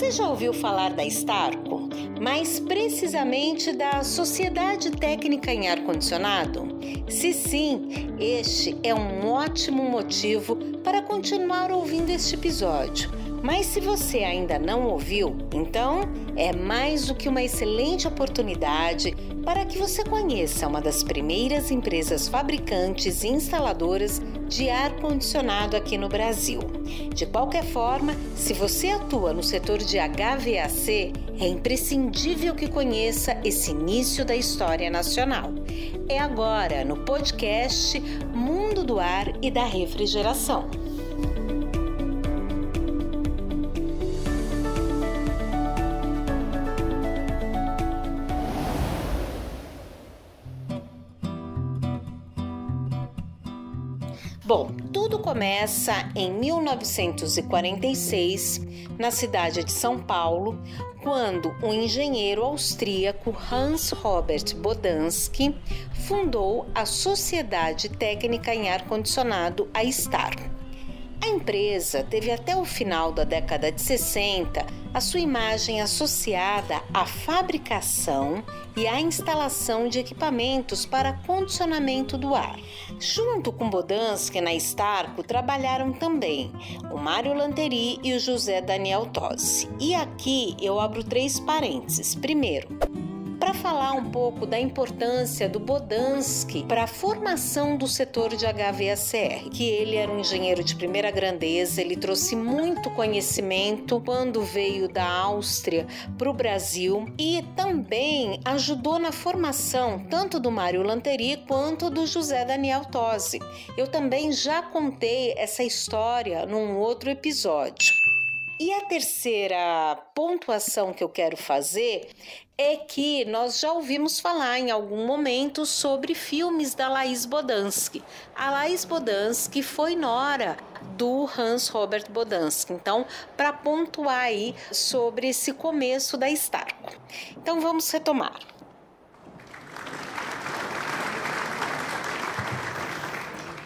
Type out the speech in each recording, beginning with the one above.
Você já ouviu falar da Starco? Mais precisamente da Sociedade Técnica em Ar-Condicionado? Se sim, este é um ótimo motivo para continuar ouvindo este episódio. Mas se você ainda não ouviu, então é mais do que uma excelente oportunidade para que você conheça uma das primeiras empresas fabricantes e instaladoras de ar-condicionado aqui no Brasil. De qualquer forma, se você atua no setor de HVAC, é imprescindível que conheça esse início da história nacional. É agora no podcast Mundo do Ar e da Refrigeração. Bom, tudo começa em 1946, na cidade de São Paulo, quando um engenheiro austríaco Hans Robert Bodansky fundou a Sociedade Técnica em Ar-Condicionado, a STAR. A empresa teve até o final da década de 60 a sua imagem associada à fabricação e à instalação de equipamentos para condicionamento do ar. Junto com Bodansky na Starco trabalharam também o Mário Lanteri e o José Daniel Tosi. E aqui eu abro três parênteses. Primeiro, para falar um pouco da importância do Bodansky para a formação do setor de HVACR, que ele era um engenheiro de primeira grandeza, ele trouxe muito conhecimento quando veio da Áustria para o Brasil e também ajudou na formação tanto do Mário Lanteri quanto do José Daniel Tosi. Eu também já contei essa história num outro episódio. E a terceira pontuação que eu quero fazer é que nós já ouvimos falar em algum momento sobre filmes da Laís Bodansky. A Laís Bodansky foi nora do Hans Robert Bodansky. Então, para pontuar aí sobre esse começo da Starco. Então, vamos retomar.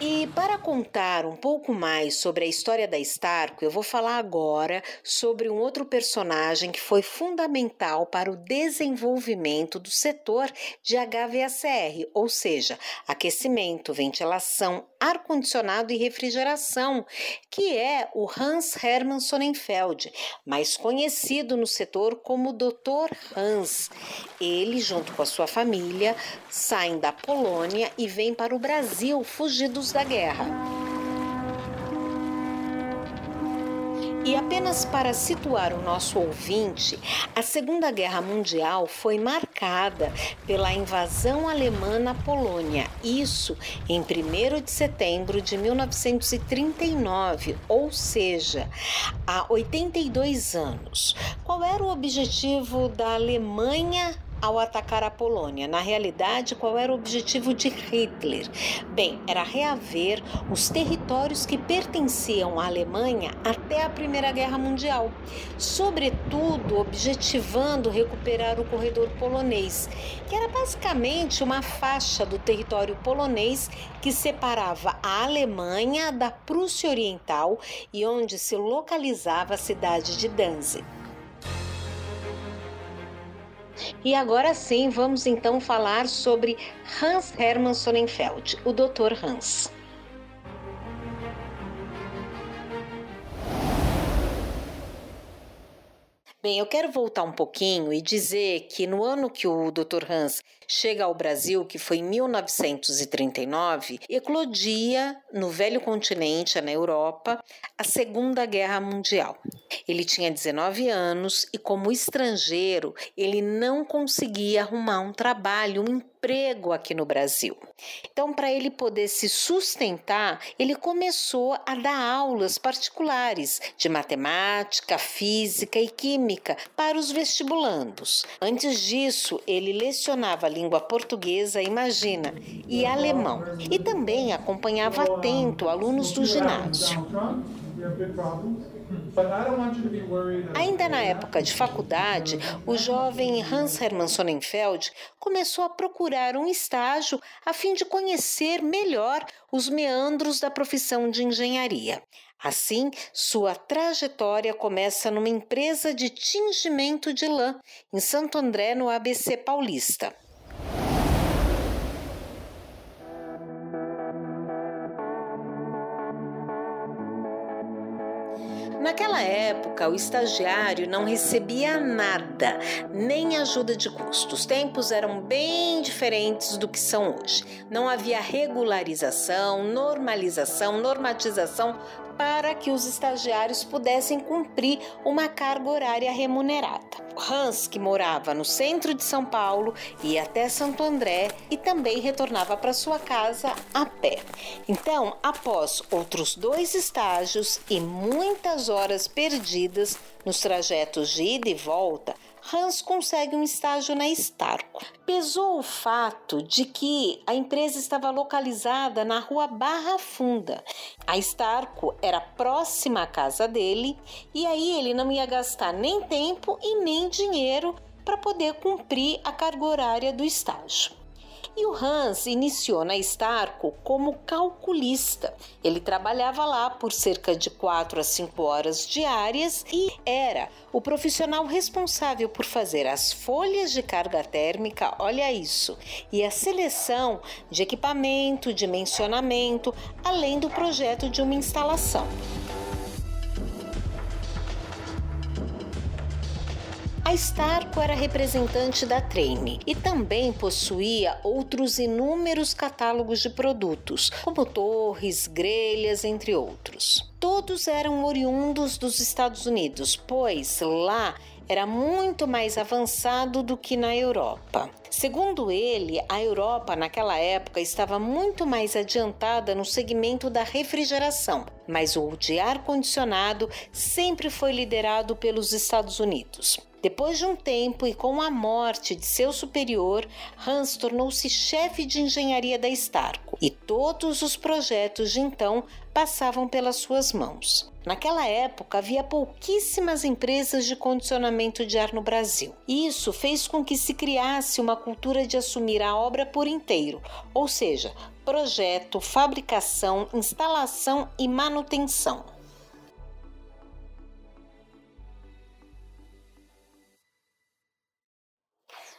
E para contar um pouco mais sobre a história da Starco, eu vou falar agora sobre um outro personagem que foi fundamental para o desenvolvimento do setor de HVACR, ou seja, aquecimento, ventilação, ar-condicionado e refrigeração, que é o Hans Hermann Sonnenfeld, mais conhecido no setor como Dr. Hans. Ele, junto com a sua família, saem da Polônia e vêm para o Brasil fugidos da guerra. E apenas para situar o nosso ouvinte, a Segunda Guerra Mundial foi marcada pela invasão alemã na Polônia, isso em 1 de setembro de 1939, ou seja, há 82 anos. Qual era o objetivo da Alemanha ao atacar a Polônia. Na realidade, qual era o objetivo de Hitler? Bem, era reaver os territórios que pertenciam à Alemanha até a Primeira Guerra Mundial, sobretudo objetivando recuperar o corredor polonês, que era basicamente uma faixa do território polonês que separava a Alemanha da Prússia Oriental e onde se localizava a cidade de Danzig. E agora sim, vamos então falar sobre Hans Hermann Sonnenfeld, o Dr. Hans. Bem, eu quero voltar um pouquinho e dizer que no ano que o Dr. Hans chega ao Brasil, que foi em 1939, eclodia no velho continente, na Europa, a Segunda Guerra Mundial. Ele tinha 19 anos e, como estrangeiro, ele não conseguia arrumar um trabalho, um emprego aqui no Brasil. Então, para ele poder se sustentar, ele começou a dar aulas particulares de matemática, física e química para os vestibulandos. Antes disso, ele lecionava língua portuguesa, imagina, e alemão. E também acompanhava atento alunos do ginásio. Ainda na época de faculdade, o jovem Hans Hermann Sonnenfeld começou a procurar um estágio a fim de conhecer melhor os meandros da profissão de engenharia. Assim, sua trajetória começa numa empresa de tingimento de lã, em Santo André, no ABC Paulista. Naquela época, o estagiário não recebia nada, nem ajuda de custo. Os tempos eram bem diferentes do que são hoje. Não havia regularização, normalização, normatização para que os estagiários pudessem cumprir uma carga horária remunerada. Hans, que morava no centro de São Paulo, ia até Santo André e também retornava para sua casa a pé. Então, após outros dois estágios e muitas horas perdidas nos trajetos de ida e volta, Hans consegue um estágio na Starco. Pesou o fato de que a empresa estava localizada na rua Barra Funda. A Starco era próxima à casa dele e aí ele não ia gastar nem tempo e nem dinheiro para poder cumprir a carga horária do estágio. E o Hans iniciou na Starco como calculista. Ele trabalhava lá por cerca de 4 a 5 horas diárias e era o profissional responsável por fazer as folhas de carga térmica, olha isso, e a seleção de equipamento, dimensionamento, além do projeto de uma instalação. A Starco era representante da Treine e também possuía outros inúmeros catálogos de produtos, como torres, grelhas, entre outros. Todos eram oriundos dos Estados Unidos, pois lá era muito mais avançado do que na Europa. Segundo ele, a Europa naquela época estava muito mais adiantada no segmento da refrigeração, mas o de ar-condicionado sempre foi liderado pelos Estados Unidos. Depois de um tempo e com a morte de seu superior, Hans tornou-se chefe de engenharia da Starco e todos os projetos de então passavam pelas suas mãos. Naquela época havia pouquíssimas empresas de condicionamento de ar no Brasil. Isso fez com que se criasse uma cultura de assumir a obra por inteiro, ou seja, projeto, fabricação, instalação e manutenção.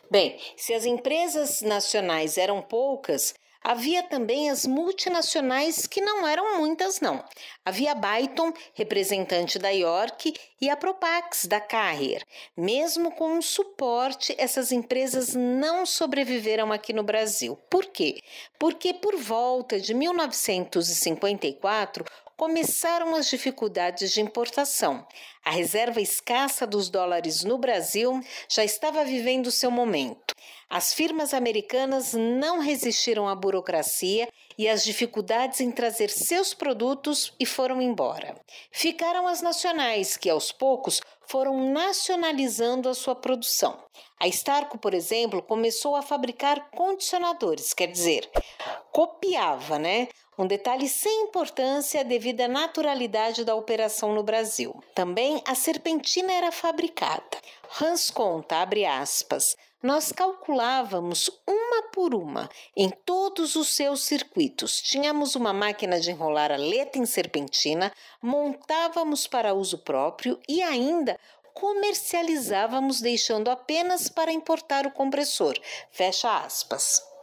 Bem, se as empresas nacionais eram poucas, havia também as multinacionais que não eram muitas não. Havia a Byton, representante da York, e a Propax da Carrier. Mesmo com um suporte, essas empresas não sobreviveram aqui no Brasil. Por quê? Porque por volta de 1954 começaram as dificuldades de importação. A reserva escassa dos dólares no Brasil já estava vivendo seu momento. As firmas americanas não resistiram à burocracia e às dificuldades em trazer seus produtos e foram embora. Ficaram as nacionais, que aos poucos foram nacionalizando a sua produção. A Starco, por exemplo, começou a fabricar condicionadores, quer dizer, copiava, né? Um detalhe sem importância devido à naturalidade da operação no Brasil. Também a serpentina era fabricada. Hans conta, abre aspas, nós calculávamos uma por uma em todos os seus circuitos. Tínhamos uma máquina de enrolar a leta em serpentina, montávamos para uso próprio e ainda comercializávamos deixando apenas para importar o compressor. Fecha aspas.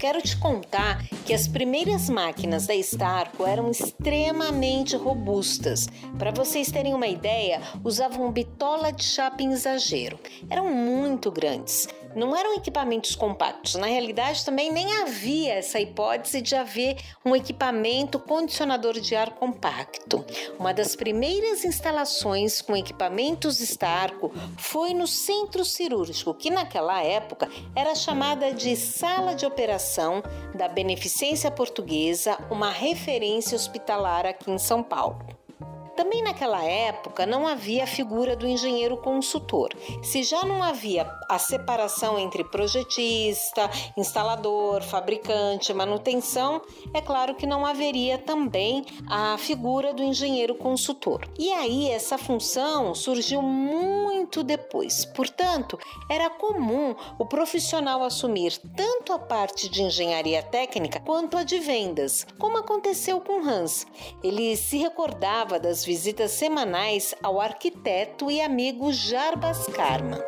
Quero te contar que as primeiras máquinas da Starco eram extremamente robustas. Para vocês terem uma ideia, usavam bitola de chapa em exagero. Eram muito grandes não eram equipamentos compactos. Na realidade, também nem havia essa hipótese de haver um equipamento condicionador de ar compacto. Uma das primeiras instalações com equipamentos Starco foi no centro cirúrgico, que naquela época era chamada de Sala de Operação da Beneficência Portuguesa, uma referência hospitalar aqui em São Paulo. Também naquela época não havia a figura do engenheiro consultor. Se já não havia a separação entre projetista, instalador, fabricante, manutenção, é claro que não haveria também a figura do engenheiro consultor. E aí essa função surgiu muito depois. Portanto, era comum o profissional assumir tanto a parte de engenharia técnica quanto a de vendas, como aconteceu com Hans. Ele se recordava das visitas semanais ao arquiteto e amigo Jarbas Karma.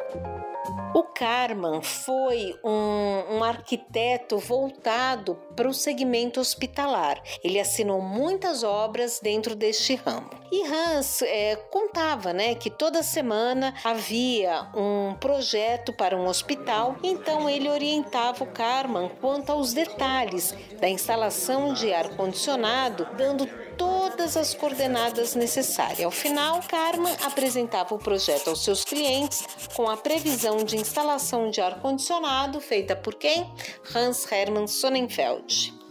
O Karman foi um, um arquiteto voltado para o segmento hospitalar. Ele assinou muitas obras dentro deste ramo. E Hans é, contava né, que toda semana havia um projeto para um hospital, então ele orientava o Karman quanto aos detalhes da instalação de ar-condicionado, dando todas as coordenadas necessárias. Ao final, Karman apresentava o projeto aos seus clientes com a previsão de instalação de ar-condicionado feita por quem? Hans Hermann Sonnenfeld.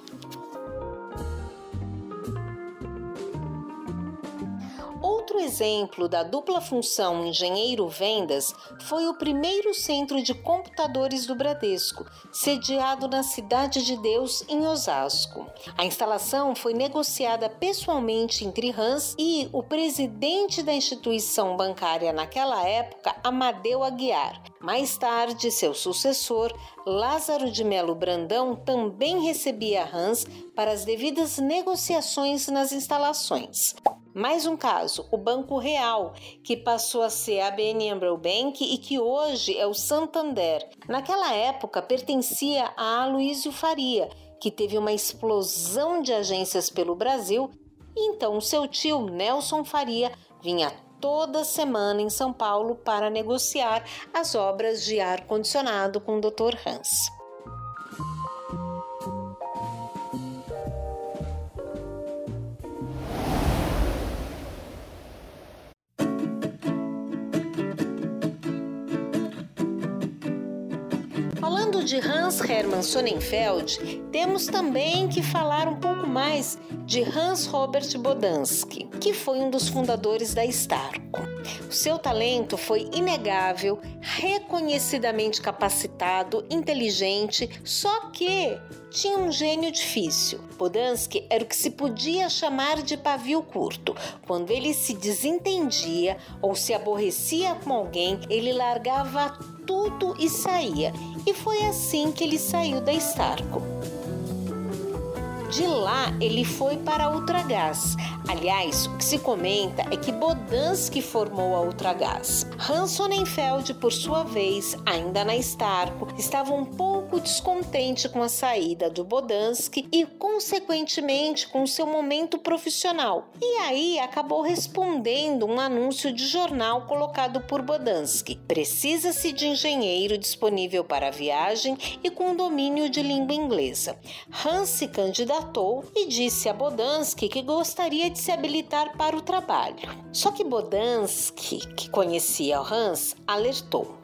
Outro exemplo da dupla função engenheiro-vendas foi o primeiro centro de computadores do Bradesco, sediado na Cidade de Deus, em Osasco. A instalação foi negociada pessoalmente entre Hans e o presidente da instituição bancária naquela época, Amadeu Aguiar. Mais tarde, seu sucessor, Lázaro de Melo Brandão, também recebia Hans para as devidas negociações nas instalações. Mais um caso, o Banco Real, que passou a ser a ABN AMRO Bank e que hoje é o Santander. Naquela época pertencia a Aloysio Faria, que teve uma explosão de agências pelo Brasil, e então seu tio Nelson Faria vinha toda semana em São Paulo para negociar as obras de ar-condicionado com o Dr. Hans. Falando de Hans Hermann Sonnenfeld, temos também que falar um pouco mais de Hans Robert Bodansky, que foi um dos fundadores da Starco. O seu talento foi inegável, reconhecidamente capacitado, inteligente, só que tinha um gênio difícil. Bodansky era o que se podia chamar de pavio curto. Quando ele se desentendia ou se aborrecia com alguém, ele largava tudo e saía. E foi assim que ele saiu da Starco. De lá, ele foi para a Ultragás. Aliás, o que se comenta é que Bodansky formou a Ultragás. Hans Sonnenfeld, por sua vez, ainda na Starco, estava um pouco descontente com a saída do Bodansky e, consequentemente, com seu momento profissional. E aí acabou respondendo um anúncio de jornal colocado por Bodansky. Precisa-se de engenheiro disponível para viagem e com domínio de língua inglesa. Hans se candidatou e disse a Bodansky que gostaria de se habilitar para o trabalho. Só que Bodansky, que conhecia Hans, alertou.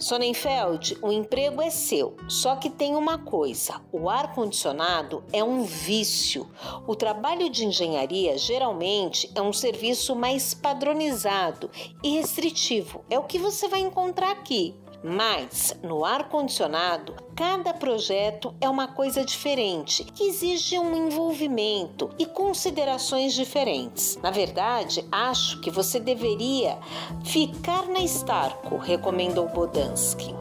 Sonnenfeld, o emprego é seu, só que tem uma coisa: o ar-condicionado é um vício. O trabalho de engenharia geralmente é um serviço mais padronizado e restritivo. É o que você vai encontrar aqui. Mas no ar-condicionado, cada projeto é uma coisa diferente, que exige um envolvimento e considerações diferentes. Na verdade, acho que você deveria ficar na Starco, recomendou Bodansky.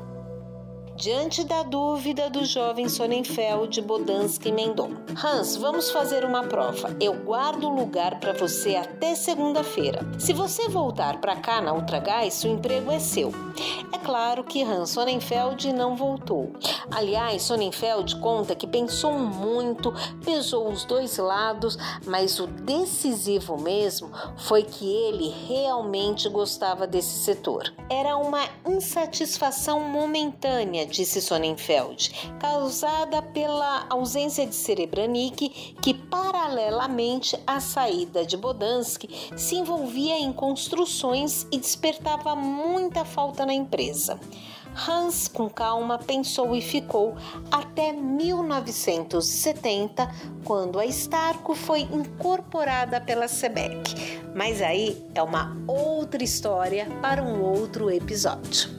Diante da dúvida do jovem Sonnenfeld, Bodansky emendou. Hans, vamos fazer uma prova. Eu guardo o lugar para você até segunda-feira. Se você voltar para cá na Ultragás, o emprego é seu. É claro que Hans Sonnenfeld não voltou. Aliás, Sonnenfeld conta que pensou muito, pesou os dois lados, mas o decisivo mesmo foi que ele realmente gostava desse setor. Era uma insatisfação momentânea disse Sonnenfeld, causada pela ausência de Serebranic, que paralelamente à saída de Bodansky se envolvia em construções e despertava muita falta na empresa. Hans, com calma, pensou e ficou até 1970, quando a Starco foi incorporada pela Sebec. Mas aí é uma outra história para um outro episódio.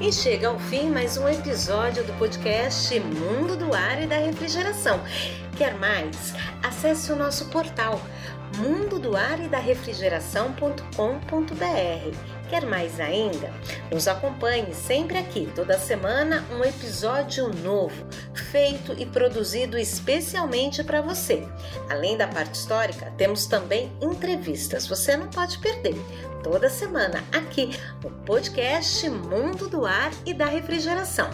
E chega ao fim mais um episódio do podcast Mundo do Ar e da Refrigeração. Quer mais? Acesse o nosso portal mundodoaredarefrigeração.com.br. Quer mais ainda? Nos acompanhe sempre aqui, toda semana um episódio novo, feito e produzido especialmente para você. Além da parte histórica, temos também entrevistas, você não pode perder. Toda semana aqui no podcast Mundo do Ar e da Refrigeração.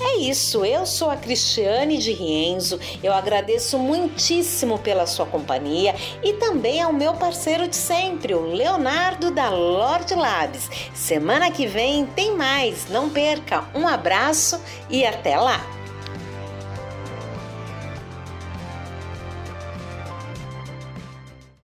É isso, eu sou a Cristiane de Rienzo. Eu agradeço muitíssimo pela sua companhia e também ao meu parceiro de sempre, o Leonardo da Lord Labs. Semana que vem tem mais, não perca. Um abraço e até lá!